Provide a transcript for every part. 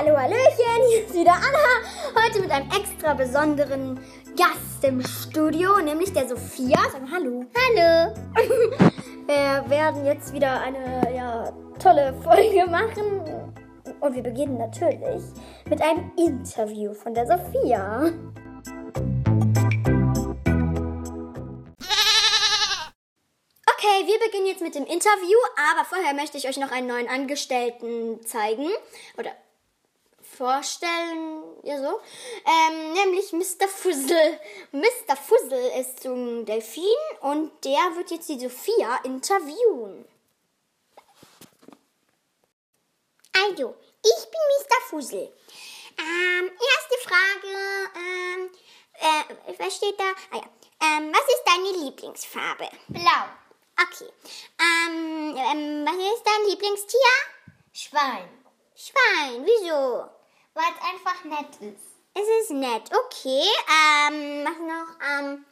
hallo, hallöchen, hier ist wieder Anna. Heute mit einem extra besonderen Gast im Studio, nämlich der Sophia. Sag mal Hallo. Hallo. Wir werden jetzt wieder eine ja, tolle Folge machen. Und wir beginnen natürlich mit einem Interview von der Sophia. Okay, wir beginnen jetzt mit dem Interview, aber vorher möchte ich euch noch einen neuen Angestellten zeigen. Oder vorstellen, ja so. Ähm, nämlich Mr. Fuzzle. Mr. Fuzzle ist so ein Delfin und der wird jetzt die Sophia interviewen. Also, ich bin Mr. Fussel. Ähm, erste Frage, ähm, äh, was steht da? Ah ja. Ähm, was ist deine Lieblingsfarbe? Blau. Okay. Ähm, ähm, was ist dein Lieblingstier? Schwein. Schwein. Wieso? Weil es einfach nett ist. Es ist nett. Okay. Ähm, was noch? Ähm,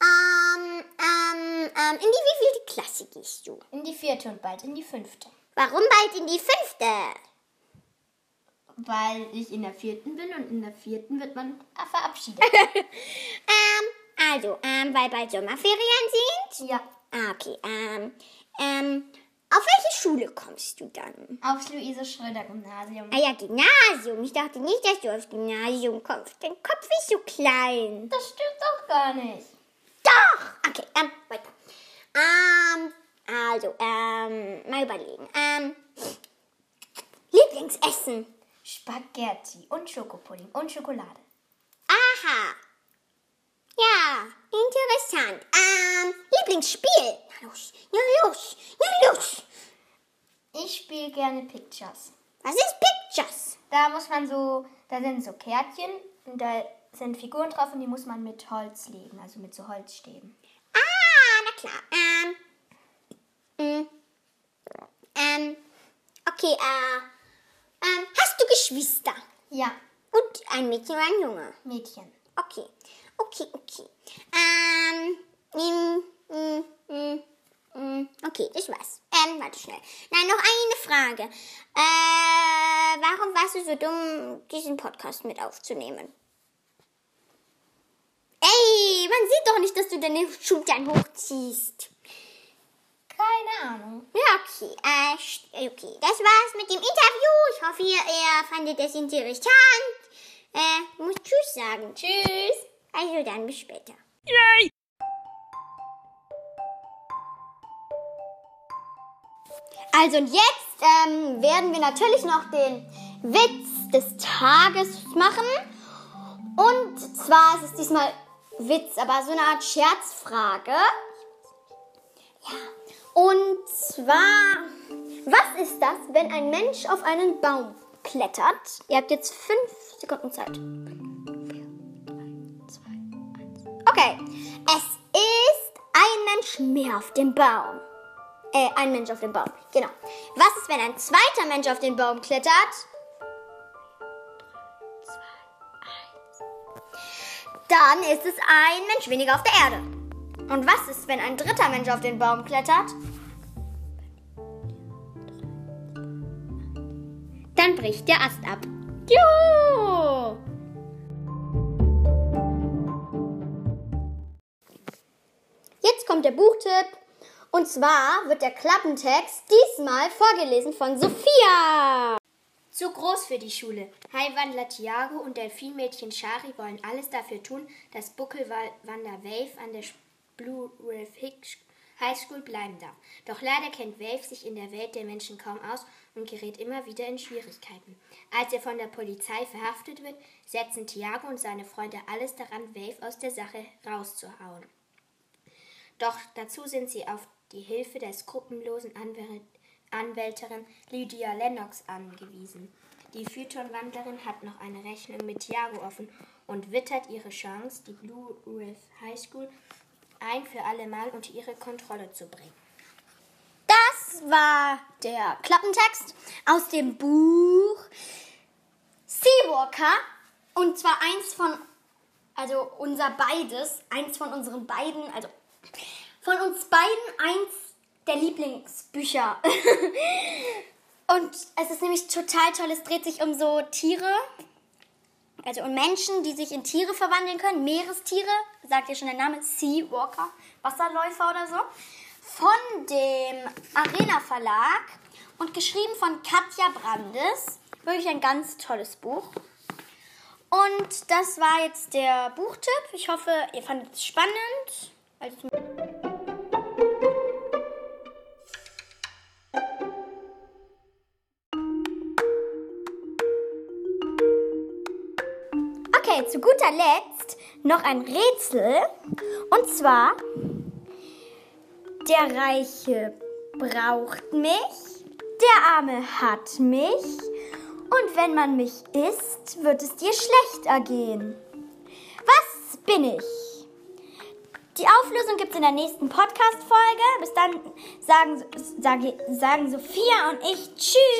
ähm, ähm, ähm, in die wievielte Klasse gehst du? In die vierte und bald in die fünfte. Warum bald in die fünfte? Weil ich in der vierten bin und in der vierten wird man verabschiedet. Ähm, also, ähm, weil bald Sommerferien sind? ja. Ah, okay. Ähm, ähm, Schule kommst du dann? Aufs Luise-Schröder-Gymnasium. Ah ja, Gymnasium. Ich dachte nicht, dass du aufs Gymnasium kommst. Dein Kopf ist so klein. Das stimmt doch gar nicht. Doch! Okay, ähm, weiter. Ähm, also, ähm, mal überlegen. Ähm, Lieblingsessen. Spaghetti und Schokopudding und Schokolade. Aha. Ja, interessant. Ähm, Lieblingsspiel. Na los, na los, na los. Ich spiele gerne Pictures. Was ist Pictures? Da muss man so, da sind so Kärtchen und da sind Figuren drauf und die muss man mit Holz legen, also mit so Holzstäben. Ah, na klar. Ähm, mm, ähm, okay, äh, ähm, hast du Geschwister? Ja, Und ein Mädchen oder ein Junge? Mädchen. Okay, okay, okay. Ähm, mm, mm, mm, mm, okay, das war's. Ähm, warte schnell. Nein, noch eine Frage. Äh, warum warst du so dumm, diesen Podcast mit aufzunehmen? Ey, man sieht doch nicht, dass du deine Schultern hochziehst. Keine Ahnung. Ja, okay. Äh, st- okay, das war's mit dem Interview. Ich hoffe, ihr, ihr fandet es interessant. Äh, ich muss Tschüss sagen. Tschüss. Also dann, bis später. Also und jetzt ähm, werden wir natürlich noch den Witz des Tages machen. Und zwar ist es diesmal Witz, aber so eine Art Scherzfrage. Ja. Und zwar, was ist das, wenn ein Mensch auf einen Baum klettert? Ihr habt jetzt fünf Sekunden Zeit. Okay. Es ist ein Mensch mehr auf dem Baum. Äh, ein Mensch auf dem Baum. Genau. Was ist, wenn ein zweiter Mensch auf den Baum klettert? Dann ist es ein Mensch weniger auf der Erde. Und was ist, wenn ein dritter Mensch auf den Baum klettert? Dann bricht der Ast ab. Juhu! Jetzt kommt der Buchtipp. Und zwar wird der Klappentext diesmal vorgelesen von Sophia. Zu groß für die Schule. Haiwandler Tiago und Delfinmädchen Shari wollen alles dafür tun, dass Buckelwander Wave an der Blue Reef High School bleiben darf. Doch leider kennt Wave sich in der Welt der Menschen kaum aus und gerät immer wieder in Schwierigkeiten. Als er von der Polizei verhaftet wird, setzen Tiago und seine Freunde alles daran, Wave aus der Sache rauszuhauen. Doch dazu sind sie auf die Hilfe der skrupellosen Anwäl Anwälterin Lydia Lennox angewiesen. Die Phyton-Wandlerin hat noch eine Rechnung mit Tiago offen und wittert ihre Chance, die Blue Reef High School ein für alle Mal unter ihre Kontrolle zu bringen. Das war der Klappentext aus dem Buch Seawalker. Und zwar eins von, also unser beides, eins von unseren beiden, also von uns beiden eins der Lieblingsbücher. Und es ist nämlich total toll. Es dreht sich um so Tiere, also um Menschen, die sich in Tiere verwandeln können. Meerestiere, sagt ja schon der Name, Sea Walker, Wasserläufer oder so. Von dem Arena Verlag und geschrieben von Katja Brandes. Wirklich ein ganz tolles Buch. Und das war jetzt der Buchtipp. Ich hoffe, ihr fandet es spannend. Also Okay, zu guter Letzt noch ein Rätsel. Und zwar, der Reiche braucht mich, der Arme hat mich und wenn man mich isst, wird es dir schlecht ergehen. Was bin ich? Die Auflösung gibt es in der nächsten Podcast-Folge. Bis dann sagen, sagen, sagen Sophia und ich Tschüss.